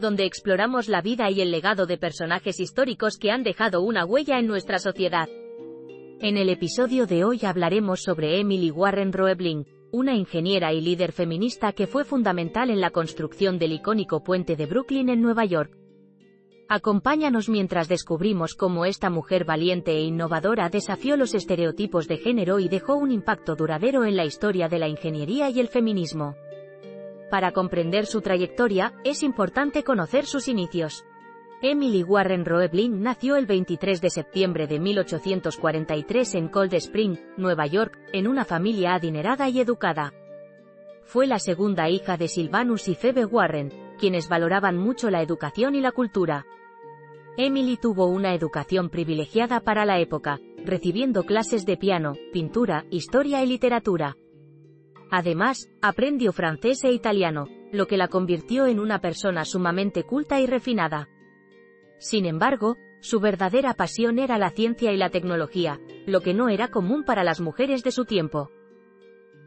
donde exploramos la vida y el legado de personajes históricos que han dejado una huella en nuestra sociedad. En el episodio de hoy hablaremos sobre Emily Warren Roebling, una ingeniera y líder feminista que fue fundamental en la construcción del icónico puente de Brooklyn en Nueva York. Acompáñanos mientras descubrimos cómo esta mujer valiente e innovadora desafió los estereotipos de género y dejó un impacto duradero en la historia de la ingeniería y el feminismo. Para comprender su trayectoria, es importante conocer sus inicios. Emily Warren Roebling nació el 23 de septiembre de 1843 en Cold Spring, Nueva York, en una familia adinerada y educada. Fue la segunda hija de Sylvanus y Phoebe Warren, quienes valoraban mucho la educación y la cultura. Emily tuvo una educación privilegiada para la época, recibiendo clases de piano, pintura, historia y literatura. Además, aprendió francés e italiano, lo que la convirtió en una persona sumamente culta y refinada. Sin embargo, su verdadera pasión era la ciencia y la tecnología, lo que no era común para las mujeres de su tiempo.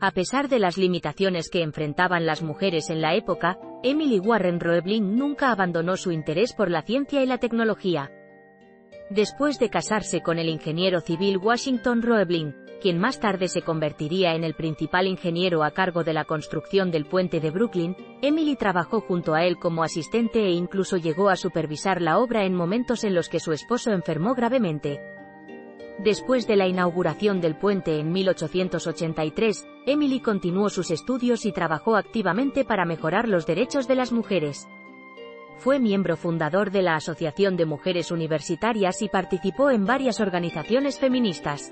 A pesar de las limitaciones que enfrentaban las mujeres en la época, Emily Warren Roebling nunca abandonó su interés por la ciencia y la tecnología. Después de casarse con el ingeniero civil Washington Roebling, quien más tarde se convertiría en el principal ingeniero a cargo de la construcción del puente de Brooklyn, Emily trabajó junto a él como asistente e incluso llegó a supervisar la obra en momentos en los que su esposo enfermó gravemente. Después de la inauguración del puente en 1883, Emily continuó sus estudios y trabajó activamente para mejorar los derechos de las mujeres. Fue miembro fundador de la Asociación de Mujeres Universitarias y participó en varias organizaciones feministas.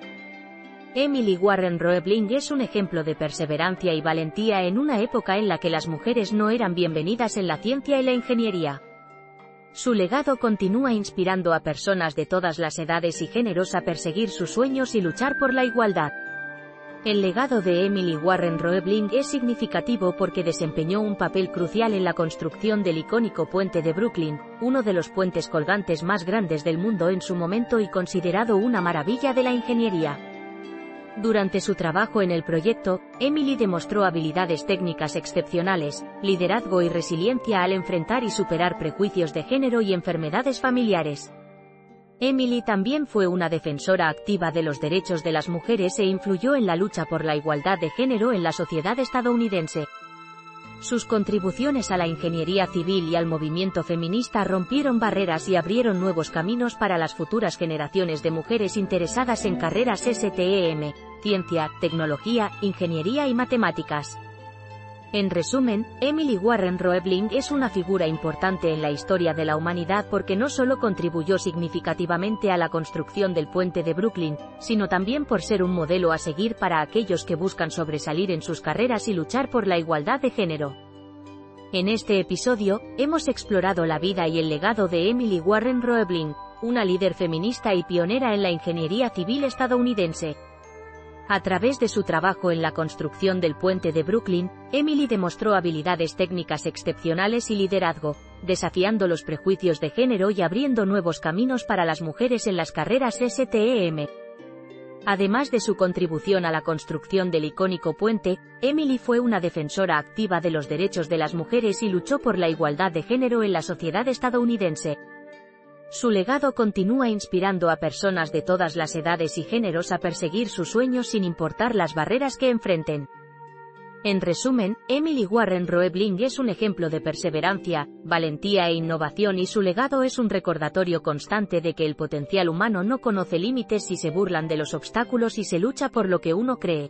Emily Warren Roebling es un ejemplo de perseverancia y valentía en una época en la que las mujeres no eran bienvenidas en la ciencia y la ingeniería. Su legado continúa inspirando a personas de todas las edades y géneros a perseguir sus sueños y luchar por la igualdad. El legado de Emily Warren Roebling es significativo porque desempeñó un papel crucial en la construcción del icónico puente de Brooklyn, uno de los puentes colgantes más grandes del mundo en su momento y considerado una maravilla de la ingeniería. Durante su trabajo en el proyecto, Emily demostró habilidades técnicas excepcionales, liderazgo y resiliencia al enfrentar y superar prejuicios de género y enfermedades familiares. Emily también fue una defensora activa de los derechos de las mujeres e influyó en la lucha por la igualdad de género en la sociedad estadounidense. Sus contribuciones a la ingeniería civil y al movimiento feminista rompieron barreras y abrieron nuevos caminos para las futuras generaciones de mujeres interesadas en carreras STEM, ciencia, tecnología, ingeniería y matemáticas. En resumen, Emily Warren Roebling es una figura importante en la historia de la humanidad porque no solo contribuyó significativamente a la construcción del puente de Brooklyn, sino también por ser un modelo a seguir para aquellos que buscan sobresalir en sus carreras y luchar por la igualdad de género. En este episodio, hemos explorado la vida y el legado de Emily Warren Roebling, una líder feminista y pionera en la ingeniería civil estadounidense. A través de su trabajo en la construcción del puente de Brooklyn, Emily demostró habilidades técnicas excepcionales y liderazgo, desafiando los prejuicios de género y abriendo nuevos caminos para las mujeres en las carreras STEM. Además de su contribución a la construcción del icónico puente, Emily fue una defensora activa de los derechos de las mujeres y luchó por la igualdad de género en la sociedad estadounidense. Su legado continúa inspirando a personas de todas las edades y géneros a perseguir sus sueños sin importar las barreras que enfrenten. En resumen, Emily Warren Roebling es un ejemplo de perseverancia, valentía e innovación y su legado es un recordatorio constante de que el potencial humano no conoce límites si se burlan de los obstáculos y se lucha por lo que uno cree.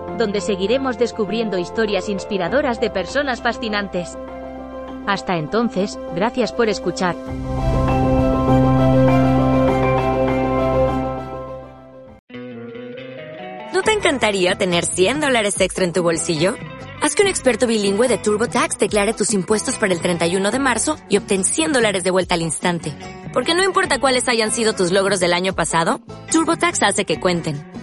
donde seguiremos descubriendo historias inspiradoras de personas fascinantes. Hasta entonces, gracias por escuchar. ¿No te encantaría tener 100 dólares extra en tu bolsillo? Haz que un experto bilingüe de TurboTax declare tus impuestos para el 31 de marzo y obtén 100 dólares de vuelta al instante. Porque no importa cuáles hayan sido tus logros del año pasado, TurboTax hace que cuenten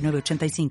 85